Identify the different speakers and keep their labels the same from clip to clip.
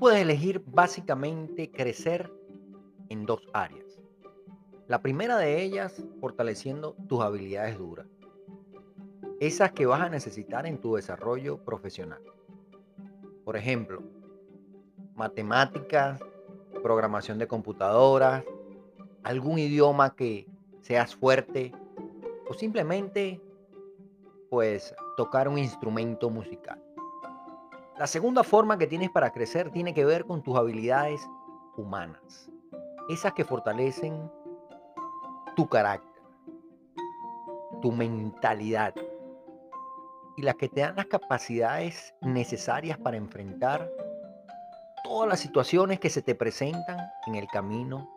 Speaker 1: puedes elegir básicamente crecer en dos áreas. La primera de ellas, fortaleciendo tus habilidades duras. Esas que vas a necesitar en tu desarrollo profesional. Por ejemplo, matemáticas, programación de computadoras, algún idioma que seas fuerte o simplemente pues tocar un instrumento musical. La segunda forma que tienes para crecer tiene que ver con tus habilidades humanas, esas que fortalecen tu carácter, tu mentalidad y las que te dan las capacidades necesarias para enfrentar todas las situaciones que se te presentan en el camino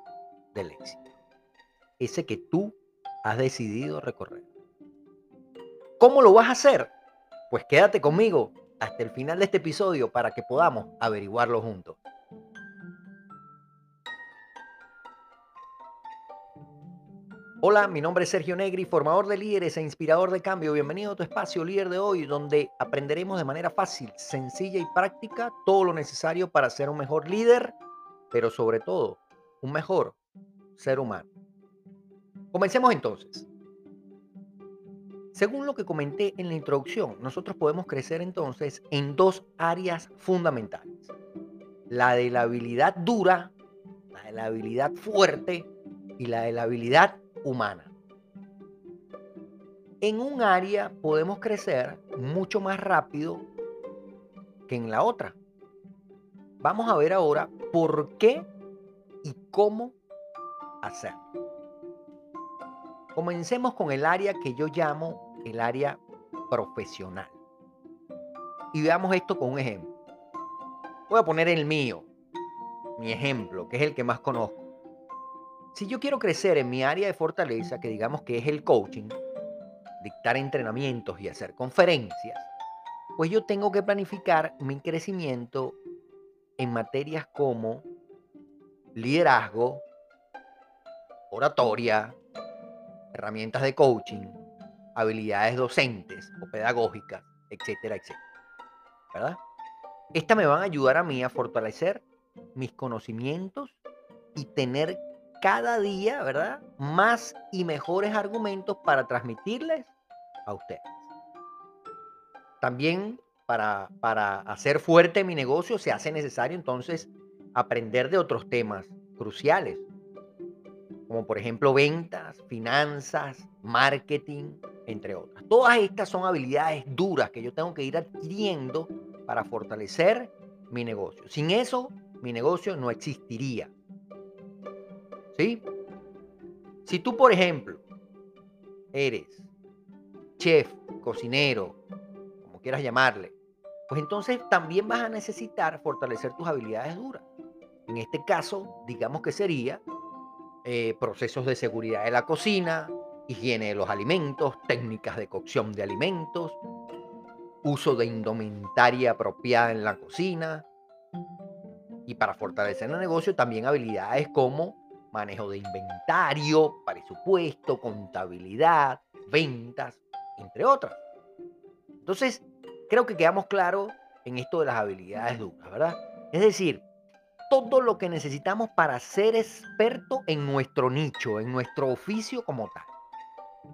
Speaker 1: del éxito. Ese que tú has decidido recorrer. ¿Cómo lo vas a hacer? Pues quédate conmigo hasta el final de este episodio para que podamos averiguarlo juntos. Hola, mi nombre es Sergio Negri, formador de líderes e inspirador de cambio. Bienvenido a tu espacio líder de hoy, donde aprenderemos de manera fácil, sencilla y práctica todo lo necesario para ser un mejor líder, pero sobre todo, un mejor ser humano. Comencemos entonces. Según lo que comenté en la introducción, nosotros podemos crecer entonces en dos áreas fundamentales. La de la habilidad dura, la de la habilidad fuerte y la de la habilidad humana. En un área podemos crecer mucho más rápido que en la otra. Vamos a ver ahora por qué y cómo hacerlo. Comencemos con el área que yo llamo el área profesional. Y veamos esto con un ejemplo. Voy a poner el mío, mi ejemplo, que es el que más conozco. Si yo quiero crecer en mi área de fortaleza, que digamos que es el coaching, dictar entrenamientos y hacer conferencias, pues yo tengo que planificar mi crecimiento en materias como liderazgo, oratoria, herramientas de coaching, habilidades docentes o pedagógicas, etcétera, etcétera. ¿Verdad? Estas me van a ayudar a mí a fortalecer mis conocimientos y tener cada día, ¿verdad? Más y mejores argumentos para transmitirles a ustedes. También para, para hacer fuerte mi negocio se hace necesario entonces aprender de otros temas cruciales como por ejemplo ventas, finanzas, marketing, entre otras. Todas estas son habilidades duras que yo tengo que ir adquiriendo para fortalecer mi negocio. Sin eso, mi negocio no existiría. ¿Sí? Si tú, por ejemplo, eres chef, cocinero, como quieras llamarle, pues entonces también vas a necesitar fortalecer tus habilidades duras. En este caso, digamos que sería eh, procesos de seguridad de la cocina, higiene de los alimentos, técnicas de cocción de alimentos, uso de indumentaria apropiada en la cocina. Y para fortalecer el negocio también habilidades como manejo de inventario, presupuesto, contabilidad, ventas, entre otras. Entonces, creo que quedamos claros en esto de las habilidades duras, ¿verdad? Es decir, todo lo que necesitamos para ser experto en nuestro nicho, en nuestro oficio como tal.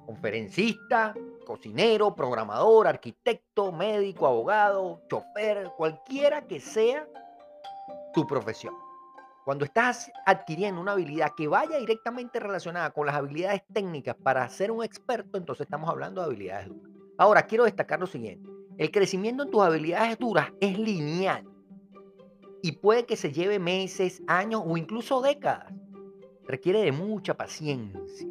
Speaker 1: Conferencista, cocinero, programador, arquitecto, médico, abogado, chofer, cualquiera que sea tu profesión. Cuando estás adquiriendo una habilidad que vaya directamente relacionada con las habilidades técnicas para ser un experto, entonces estamos hablando de habilidades duras. Ahora, quiero destacar lo siguiente. El crecimiento en tus habilidades duras es lineal y puede que se lleve meses, años o incluso décadas. Requiere de mucha paciencia,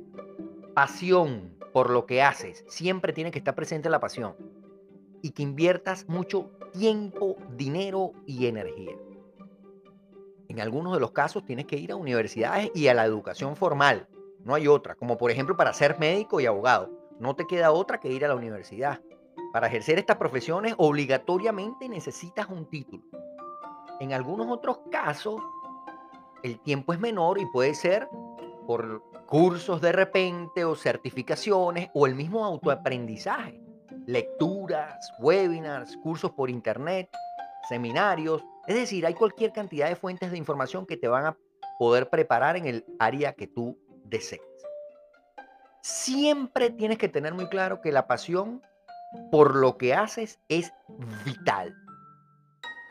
Speaker 1: pasión por lo que haces. Siempre tiene que estar presente la pasión y que inviertas mucho tiempo, dinero y energía. En algunos de los casos tienes que ir a universidades y a la educación formal. No hay otra, como por ejemplo para ser médico y abogado. No te queda otra que ir a la universidad. Para ejercer estas profesiones obligatoriamente necesitas un título. En algunos otros casos, el tiempo es menor y puede ser por cursos de repente o certificaciones o el mismo autoaprendizaje, lecturas, webinars, cursos por internet, seminarios, Es decir, hay cualquier cantidad de fuentes de información que te van a poder preparar en el área que tú desees. Siempre tienes que tener muy claro que la pasión por lo que haces es vital.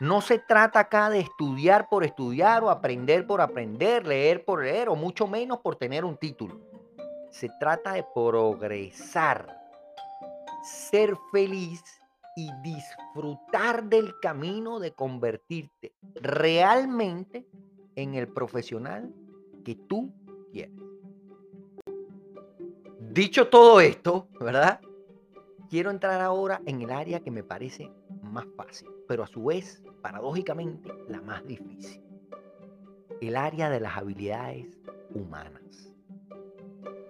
Speaker 1: No se trata acá de estudiar por estudiar o aprender por aprender, leer por leer o mucho menos por tener un título. Se trata de progresar, ser feliz y disfrutar del camino de convertirte realmente en el profesional que tú quieres. Dicho todo esto, ¿verdad? Quiero entrar ahora en el área que me parece más fácil, pero a su vez, paradójicamente, la más difícil. El área de las habilidades humanas.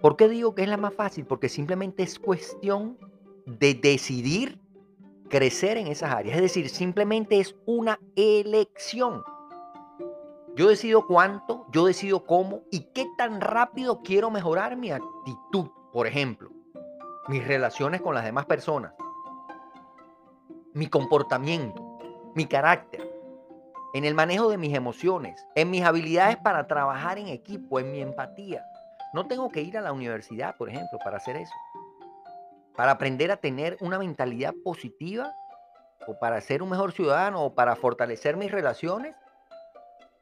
Speaker 1: ¿Por qué digo que es la más fácil? Porque simplemente es cuestión de decidir crecer en esas áreas. Es decir, simplemente es una elección. Yo decido cuánto, yo decido cómo y qué tan rápido quiero mejorar mi actitud, por ejemplo, mis relaciones con las demás personas, mi comportamiento, mi carácter, en el manejo de mis emociones, en mis habilidades para trabajar en equipo, en mi empatía. No tengo que ir a la universidad, por ejemplo, para hacer eso para aprender a tener una mentalidad positiva o para ser un mejor ciudadano o para fortalecer mis relaciones,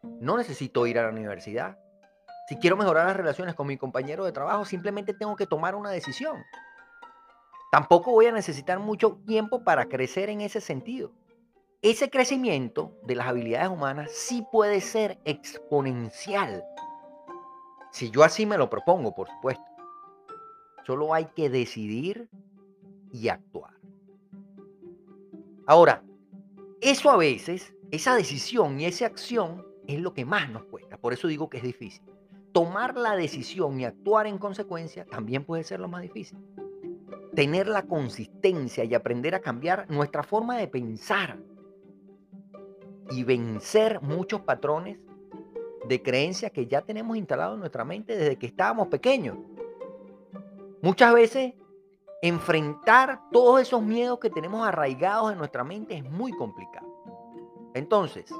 Speaker 1: no necesito ir a la universidad. Si quiero mejorar las relaciones con mi compañero de trabajo, simplemente tengo que tomar una decisión. Tampoco voy a necesitar mucho tiempo para crecer en ese sentido. Ese crecimiento de las habilidades humanas sí puede ser exponencial. Si yo así me lo propongo, por supuesto. Solo hay que decidir y actuar. Ahora, eso a veces, esa decisión y esa acción es lo que más nos cuesta. Por eso digo que es difícil. Tomar la decisión y actuar en consecuencia también puede ser lo más difícil. Tener la consistencia y aprender a cambiar nuestra forma de pensar y vencer muchos patrones de creencias que ya tenemos instalados en nuestra mente desde que estábamos pequeños. Muchas veces enfrentar todos esos miedos que tenemos arraigados en nuestra mente es muy complicado. Entonces,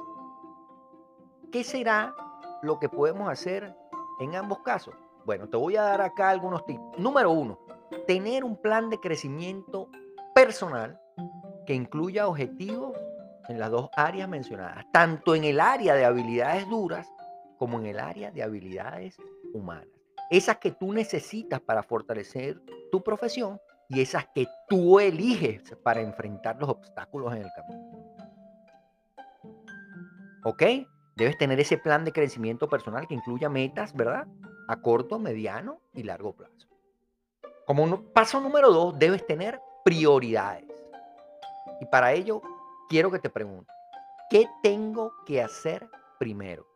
Speaker 1: ¿qué será lo que podemos hacer en ambos casos? Bueno, te voy a dar acá algunos tips. Número uno, tener un plan de crecimiento personal que incluya objetivos en las dos áreas mencionadas, tanto en el área de habilidades duras como en el área de habilidades humanas. Esas que tú necesitas para fortalecer tu profesión y esas que tú eliges para enfrentar los obstáculos en el camino. ¿Ok? Debes tener ese plan de crecimiento personal que incluya metas, ¿verdad? A corto, mediano y largo plazo. Como paso número dos, debes tener prioridades. Y para ello, quiero que te pregunte, ¿qué tengo que hacer primero?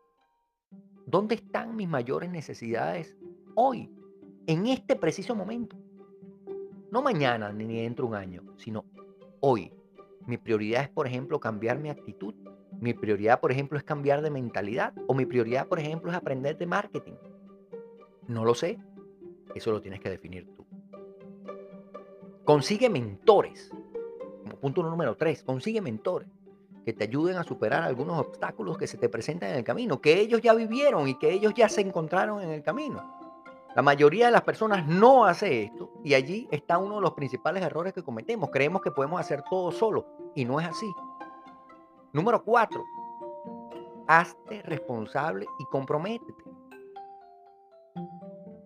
Speaker 1: ¿Dónde están mis mayores necesidades hoy, en este preciso momento? No mañana ni dentro de un año, sino hoy. Mi prioridad es, por ejemplo, cambiar mi actitud. Mi prioridad, por ejemplo, es cambiar de mentalidad. O mi prioridad, por ejemplo, es aprender de marketing. No lo sé. Eso lo tienes que definir tú. Consigue mentores. Punto número tres, consigue mentores que te ayuden a superar algunos obstáculos que se te presentan en el camino, que ellos ya vivieron y que ellos ya se encontraron en el camino. La mayoría de las personas no hace esto y allí está uno de los principales errores que cometemos. Creemos que podemos hacer todo solo y no es así. Número cuatro, hazte responsable y comprométete.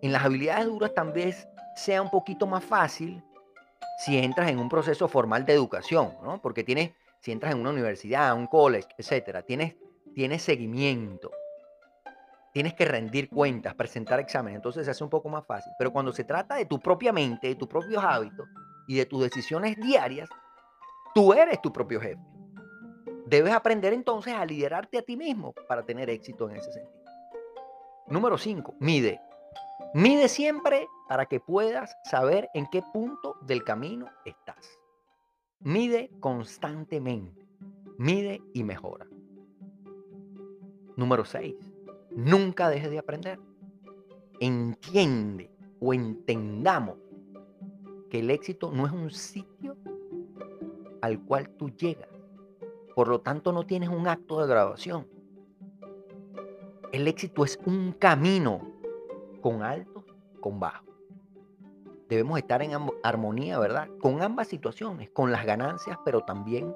Speaker 1: En las habilidades duras también sea un poquito más fácil si entras en un proceso formal de educación, ¿no? Porque tienes, si entras en una universidad, un college, etcétera, tienes, tienes seguimiento, tienes que rendir cuentas, presentar exámenes, entonces se hace un poco más fácil. Pero cuando se trata de tu propia mente, de tus propios hábitos y de tus decisiones diarias, tú eres tu propio jefe. Debes aprender entonces a liderarte a ti mismo para tener éxito en ese sentido. Número 5, mide. Mide siempre para que puedas saber en qué punto del camino estás. Mide constantemente. Mide y mejora. Número 6 Nunca dejes de aprender. Entiende o entendamos que el éxito no es un sitio al cual tú llegas, Por lo tanto, no tienes un acto de graduación. El éxito es un camino con altos, con bajos. Debemos estar en armonía, ¿verdad? Con ambas situaciones, con las ganancias, pero también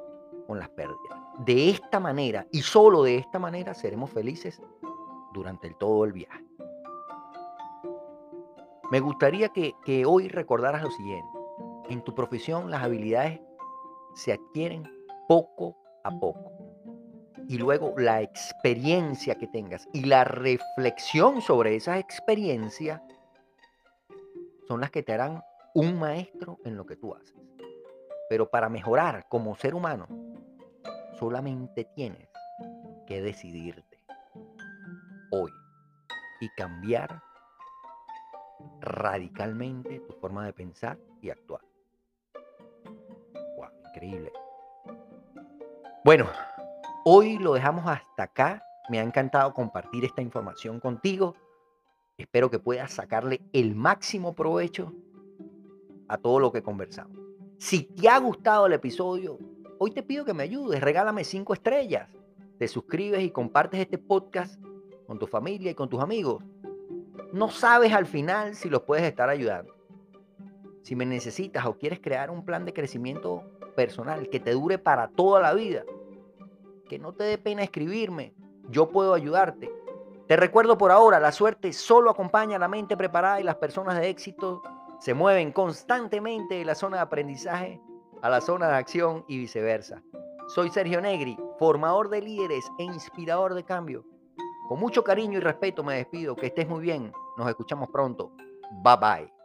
Speaker 1: con las pérdidas. De esta manera y solo de esta manera seremos felices durante todo el viaje. Me gustaría que, que hoy recordaras lo siguiente. En tu profesión las habilidades se adquieren poco a poco. Y luego la experiencia que tengas y la reflexión sobre esa experiencia son las que te harán un maestro en lo que tú haces. Pero para mejorar como ser humano, solamente tienes que decidirte hoy y cambiar radicalmente tu forma de pensar y actuar. Wow, increíble. Bueno, hoy lo dejamos hasta acá. Me ha encantado compartir esta información contigo. Espero que puedas sacarle el máximo provecho a todo lo que conversamos. Si te ha gustado el episodio, hoy te pido que me ayudes. Regálame cinco estrellas. Te suscribes y compartes este podcast con tu familia y con tus amigos. No sabes al final si los puedes estar ayudando. Si me necesitas o quieres crear un plan de crecimiento personal que te dure para toda la vida. Que no te dé pena escribirme. Yo puedo ayudarte. Te recuerdo por ahora, la suerte solo acompaña a la mente preparada y las personas de éxito se mueven constantemente de la zona de aprendizaje a la zona de acción y viceversa. Soy Sergio Negri, formador de líderes e inspirador de cambio. Con mucho cariño y respeto me despido. Que estés muy bien. Nos escuchamos pronto. Bye bye.